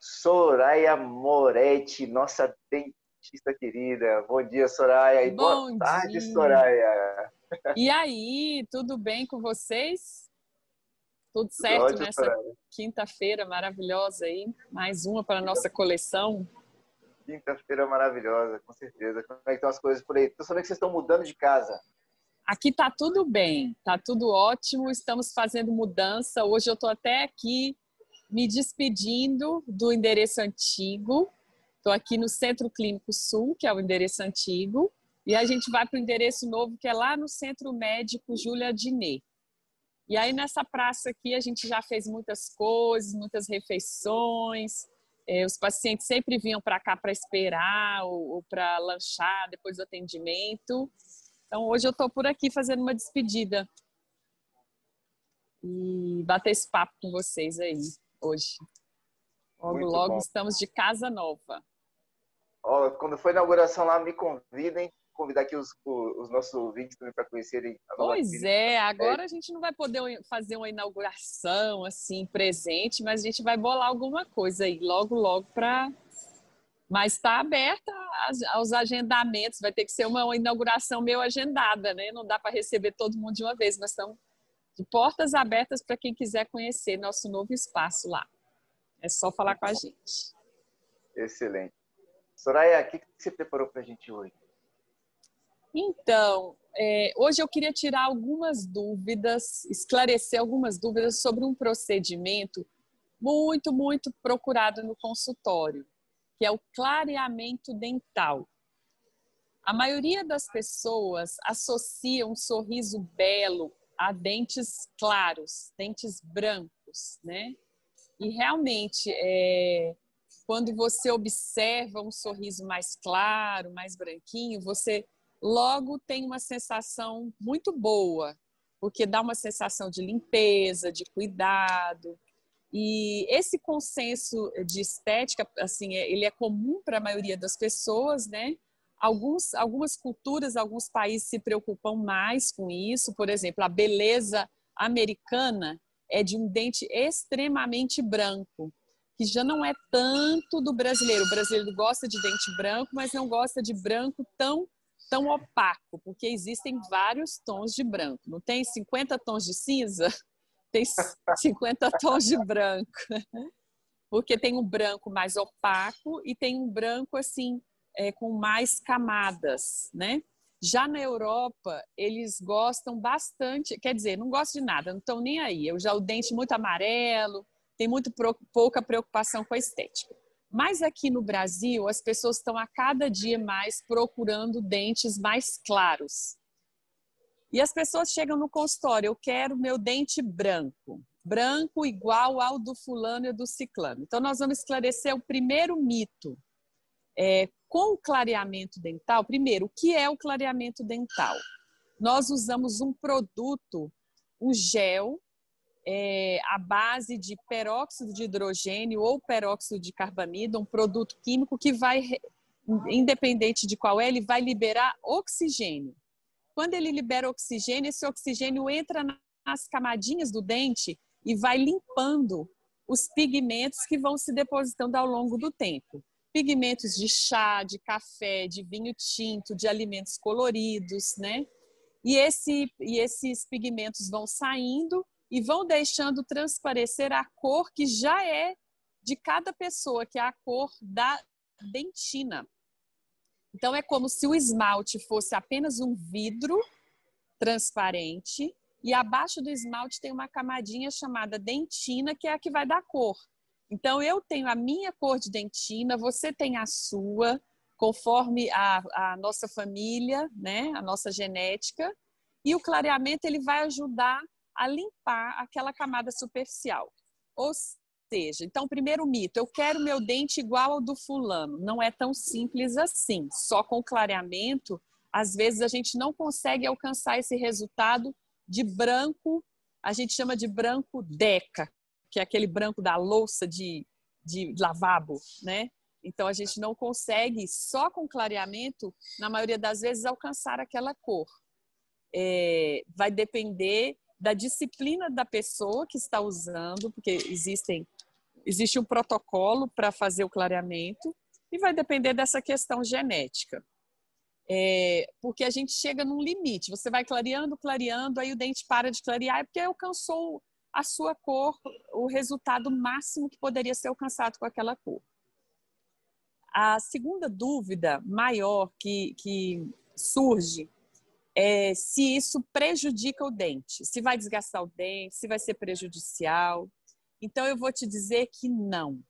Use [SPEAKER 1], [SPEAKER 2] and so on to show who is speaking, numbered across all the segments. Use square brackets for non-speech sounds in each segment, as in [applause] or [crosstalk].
[SPEAKER 1] Soraya Moretti, nossa dentista querida. Bom dia, Soraya. E
[SPEAKER 2] Bom
[SPEAKER 1] boa tarde,
[SPEAKER 2] dia.
[SPEAKER 1] Soraya.
[SPEAKER 2] E aí, tudo bem com vocês? Tudo certo
[SPEAKER 1] ótimo,
[SPEAKER 2] nessa quinta-feira maravilhosa aí? Mais uma para a nossa coleção.
[SPEAKER 1] Quinta-feira maravilhosa, com certeza. Como é que estão as coisas por aí? Tô sabendo que vocês estão mudando de casa.
[SPEAKER 2] Aqui tá tudo bem, tá tudo ótimo, estamos fazendo mudança. Hoje eu tô até aqui me despedindo do endereço antigo. Estou aqui no Centro Clínico Sul, que é o endereço antigo, e a gente vai para o endereço novo, que é lá no Centro Médico Júlia Diné. E aí nessa praça aqui a gente já fez muitas coisas, muitas refeições. É, os pacientes sempre vinham para cá para esperar ou, ou para lanchar depois do atendimento. Então hoje eu estou por aqui fazendo uma despedida e bater esse papo com vocês aí hoje. Logo,
[SPEAKER 1] Muito
[SPEAKER 2] logo
[SPEAKER 1] bom.
[SPEAKER 2] estamos de casa nova.
[SPEAKER 1] Ó, quando for a inauguração lá, me convidem. Convidar aqui os, os nossos ouvintes também para conhecerem a nova
[SPEAKER 2] Pois
[SPEAKER 1] clínica.
[SPEAKER 2] é, agora a gente não vai poder fazer uma inauguração assim presente, mas a gente vai bolar alguma coisa aí logo, logo para. Mas está aberta aos- agendamentos, vai ter que ser uma, uma inauguração meio agendada, né? Não dá para receber todo mundo de uma vez, mas estamos de portas abertas para quem quiser conhecer nosso novo espaço lá. É só falar com a gente.
[SPEAKER 1] Excelente. Soraya, o que você preparou para a gente hoje?
[SPEAKER 2] Então, é, hoje eu queria tirar algumas dúvidas, esclarecer algumas dúvidas sobre um procedimento muito, muito procurado no consultório, que é o clareamento dental. A maioria das pessoas associa um sorriso belo a dentes claros, dentes brancos, né? E realmente, é, quando você observa um sorriso mais claro, mais branquinho, você logo tem uma sensação muito boa, porque dá uma sensação de limpeza, de cuidado. E esse consenso de estética, assim, é- ele é comum para a maioria das pessoas, né? Alguns, algumas culturas, alguns países se preocupam mais com isso. Por exemplo, a beleza americana é de um dente extremamente branco, que já não é tanto do brasileiro. O brasileiro gosta de dente branco, mas não gosta de branco tão tão opaco, porque existem vários tons de branco. Não tem 50 tons de cinza? [laughs] Tem 50 tons de branco. [laughs] Porque tem um branco mais opaco e tem um branco assim é, com mais camadas, né? Já na Europa, eles gostam bastante, quer dizer, não gostam de nada, não estão nem aí. Eu já o dente muito amarelo, tem muito pouca preocupação com a estética. Mas aqui no Brasil, as pessoas estão a cada dia mais procurando dentes mais claros. E as pessoas chegam no consultório, eu quero meu dente branco, branco igual ao do fulano e do ciclano. Então nós vamos esclarecer o primeiro mito. É, com o clareamento dental, primeiro, o que é o clareamento dental? Nós usamos um produto, um gel é, base de peróxido de hidrogênio ou peróxido de carbamida, um produto químico que vai, independente de qual é, ele vai liberar oxigênio. Quando ele libera oxigênio, esse oxigênio entra na- nas camadinhas do dente e vai limpando os pigmentos que vão se depositando ao longo do tempo. Pigmentos de chá, de café, de vinho tinto, de alimentos coloridos, né? E, esse, e esses pigmentos vão saindo e vão deixando transparecer a cor que já é de cada pessoa, que é a cor da dentina. Então é como se o esmalte fosse apenas um vidro transparente e abaixo do esmalte tem uma camadinha chamada dentina, que é a que vai dar cor. Então eu tenho a minha cor de dentina, você tem a sua, conforme a, a nossa família, né, a nossa genética, e o clareamento ele vai ajudar a limpar aquela camada superficial. Ou seja, então, primeiro mito, eu quero meu dente igual ao do fulano. Não é tão simples assim. Só com clareamento, às vezes a gente não consegue alcançar esse resultado de branco, a gente chama de branco deca, que é aquele branco da louça de, de lavabo, né? Então a gente não consegue, só com clareamento, na maioria das vezes, alcançar aquela cor. É, vai depender da disciplina da pessoa que está usando, porque existem existe um protocolo para fazer o clareamento e vai depender dessa questão genética. É, porque a gente chega num limite. Você vai clareando, clareando, aí o dente para de clarear, é porque alcançou a sua cor, o resultado máximo que poderia ser alcançado com aquela cor. A segunda dúvida maior que, que surge é se isso prejudica o dente, se vai desgastar o dente, se vai ser prejudicial. Então, eu vou te dizer que não.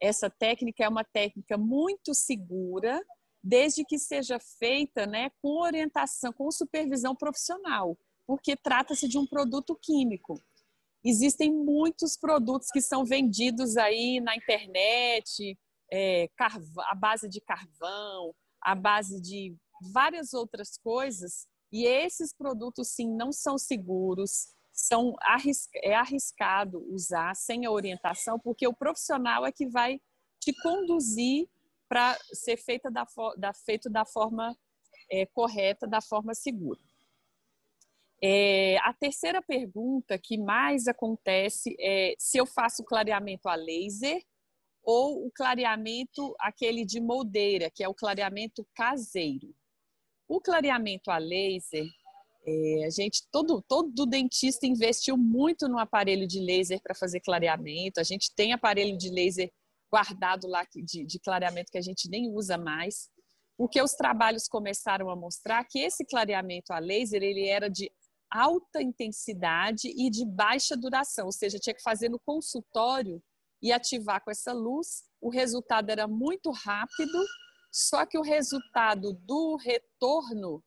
[SPEAKER 2] Essa técnica é uma técnica muito segura, desde que seja feita né, com orientação, com supervisão profissional, porque trata-se de um produto químico. Existem muitos produtos que são vendidos aí na internet, é, a base de carvão, a base de várias outras coisas, e esses produtos, sim, não são seguros, são é arriscado usar sem a orientação, porque o profissional é que vai te conduzir para ser feita da, da, feito da forma é, correta, da forma segura. É, a terceira pergunta que mais acontece é se eu faço clareamento a laser ou o clareamento aquele de moldeira, que é o clareamento caseiro. O clareamento a laser, é, a gente todo todo dentista investiu muito no aparelho de laser para fazer clareamento. A gente tem aparelho de laser guardado lá de, de clareamento que a gente nem usa mais, porque os trabalhos começaram a mostrar que esse clareamento a laser ele era de alta intensidade e de baixa duração, ou seja, tinha que fazer no consultório e ativar com essa luz. O resultado era muito rápido, só que o resultado do retorno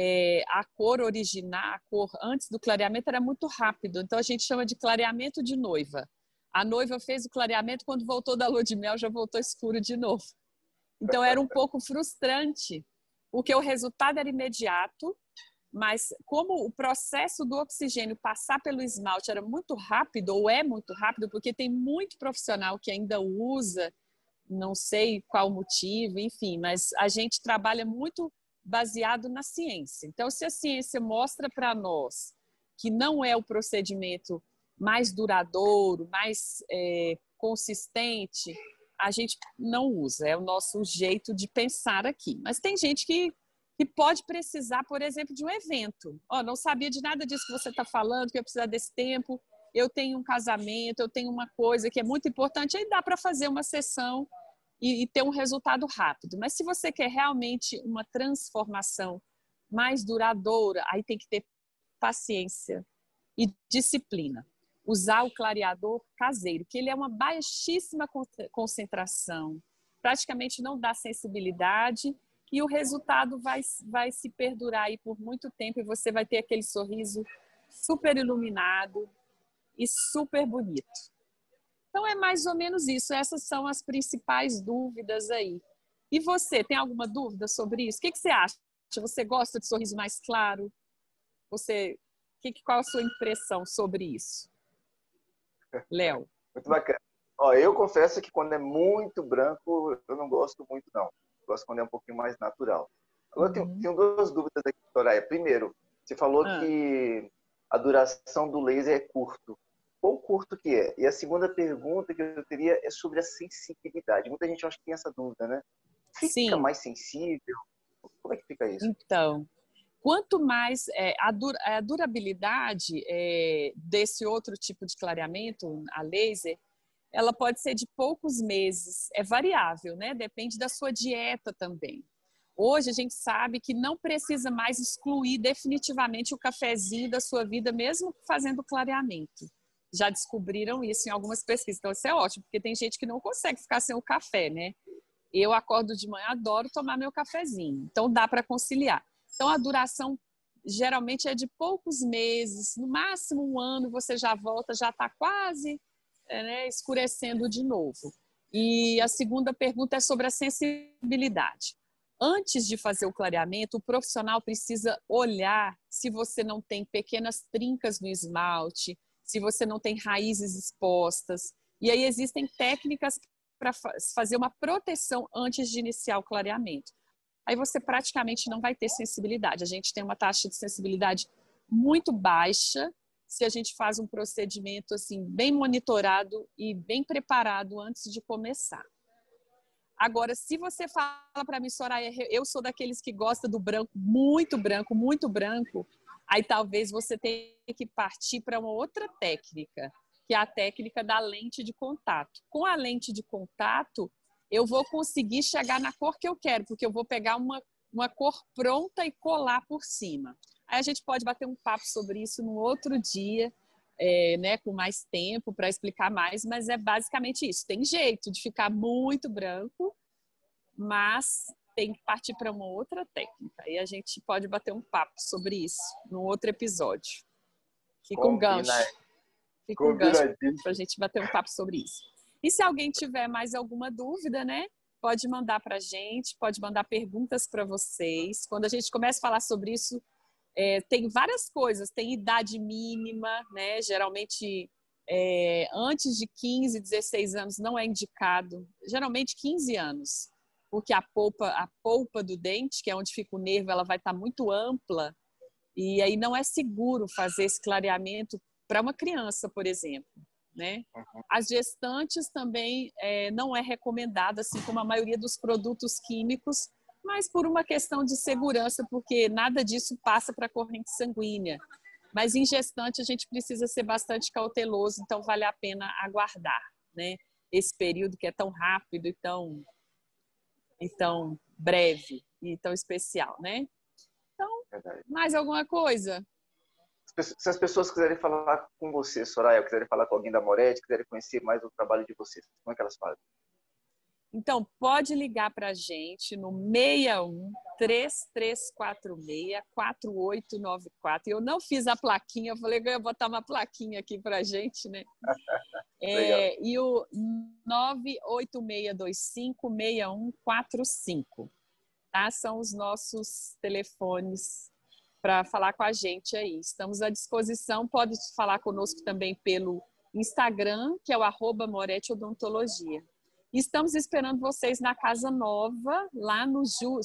[SPEAKER 2] é, a cor original, a cor antes do clareamento era muito rápido. Então a gente chama de clareamento de noiva. A noiva fez o clareamento, quando voltou da lua de mel já voltou escuro de novo. Então era um pouco frustrante, porque o resultado era imediato, mas como o processo do oxigênio passar pelo esmalte era muito rápido, ou é muito rápido, porque tem muito profissional que ainda usa, não sei qual motivo, enfim, mas a gente trabalha muito baseado na ciência. Então, se a ciência mostra para nós que não é o procedimento mais duradouro, mais é, consistente, a gente não usa. É o nosso jeito de pensar aqui. Mas tem gente que, que pode precisar, por exemplo, de um evento. Ó, oh, não sabia de nada disso que você está falando, que eu precisar desse tempo. Eu tenho um casamento, eu tenho uma coisa que é muito importante. Aí dá para fazer uma sessão e, e ter um resultado rápido. Mas se você quer realmente uma transformação mais duradoura, aí tem que ter paciência e disciplina usar o clareador caseiro, que ele é uma baixíssima concentração, praticamente não dá sensibilidade e o resultado vai, vai se perdurar aí por muito tempo e você vai ter aquele sorriso super iluminado e super bonito. Então é mais ou menos isso. Essas são as principais dúvidas aí. E você, tem alguma dúvida sobre isso? O que, que você acha? Você gosta de sorriso mais claro? Você, que, qual a sua impressão sobre isso? Léo. [laughs]
[SPEAKER 1] Muito bacana. Ó, eu confesso que quando é muito branco, eu não gosto muito, não. Gosto quando é um pouquinho mais natural. Agora, uhum. tenho, tenho, duas dúvidas aqui, Soraya. Primeiro, você falou ah. que a duração do laser é curto. Quão curto que é? E a segunda pergunta que eu teria é sobre a sensibilidade. Muita gente acha que tem essa dúvida, né? Fica Sim. mais sensível? Como é que fica isso?
[SPEAKER 2] Então, Quanto mais é, a, dur a, durabilidade é, desse outro tipo de clareamento, a laser, ela pode ser de poucos meses, é variável, né? Depende da sua dieta também. Hoje a gente sabe que não precisa mais excluir definitivamente o cafezinho da sua vida, mesmo fazendo clareamento. Já descobriram isso em algumas pesquisas. Então, isso é ótimo, porque tem gente que não consegue ficar sem o café, né? Eu acordo de manhã, adoro tomar meu cafezinho. Então, dá para conciliar. Então, a duração geralmente é de poucos meses, no máximo um ano, você já volta, já está quase né, escurecendo de novo. E a segunda pergunta é sobre a sensibilidade. Antes de fazer o clareamento, o profissional precisa olhar se você não tem pequenas trincas no esmalte, se você não tem raízes expostas. E aí existem técnicas para fazer uma proteção antes de iniciar o clareamento aí você praticamente não vai ter sensibilidade. A gente tem uma taxa de sensibilidade muito baixa se a gente faz um procedimento assim bem monitorado e bem preparado antes de começar. Agora, se você fala para mim, Soraya, eu sou daqueles que gosta do branco, muito branco, muito branco, aí talvez você tenha que partir para uma outra técnica, que é a técnica da lente de contato. Com a lente de contato, eu vou conseguir chegar na cor que eu quero, porque eu vou pegar uma, uma cor pronta e colar por cima. Aí a gente pode bater um papo sobre isso no outro dia, é, né, com mais tempo para explicar mais, mas é basicamente isso. Tem jeito de ficar muito branco, mas tem que partir para uma outra técnica. E a gente pode bater um papo sobre isso no outro episódio. Fica um gancho. Fica um gancho para a gente bater um papo sobre isso. E se alguém tiver mais alguma dúvida, né? Pode mandar para a gente, pode mandar perguntas para vocês. Quando a gente começa a falar sobre isso, é, tem várias coisas, tem idade mínima, né? Geralmente é, antes de 15, 16 anos não é indicado, geralmente 15 anos, porque a polpa, a polpa do dente, que é onde fica o nervo, ela vai estar tá muito ampla e aí não é seguro fazer esse clareamento para uma criança, por exemplo. Né? Uhum. As gestantes também é, não é recomendado, assim como a maioria dos produtos químicos, mas por uma questão de segurança, porque nada disso passa para a corrente sanguínea. Mas em gestante a gente precisa ser bastante cauteloso, então vale a pena aguardar, né? Esse período que é tão rápido e tão, e tão breve e tão especial, né? Então, mais alguma coisa?
[SPEAKER 1] Se as pessoas quiserem falar com você, Soraya, quiserem falar com alguém da Moretti, quiserem conhecer mais o trabalho de vocês, como é que elas fazem?
[SPEAKER 2] Então, pode ligar para a gente no 61 3346 4894. Eu não fiz a plaquinha, eu falei que eu ia botar uma plaquinha aqui para a gente, né? [laughs] é, e o 986256145, tá? São os nossos telefones para falar com a gente aí. Estamos à disposição, pode falar conosco também pelo Instagram, que é o arroba Moretti Odontologia. Estamos esperando vocês na Casa Nova, lá no Ju,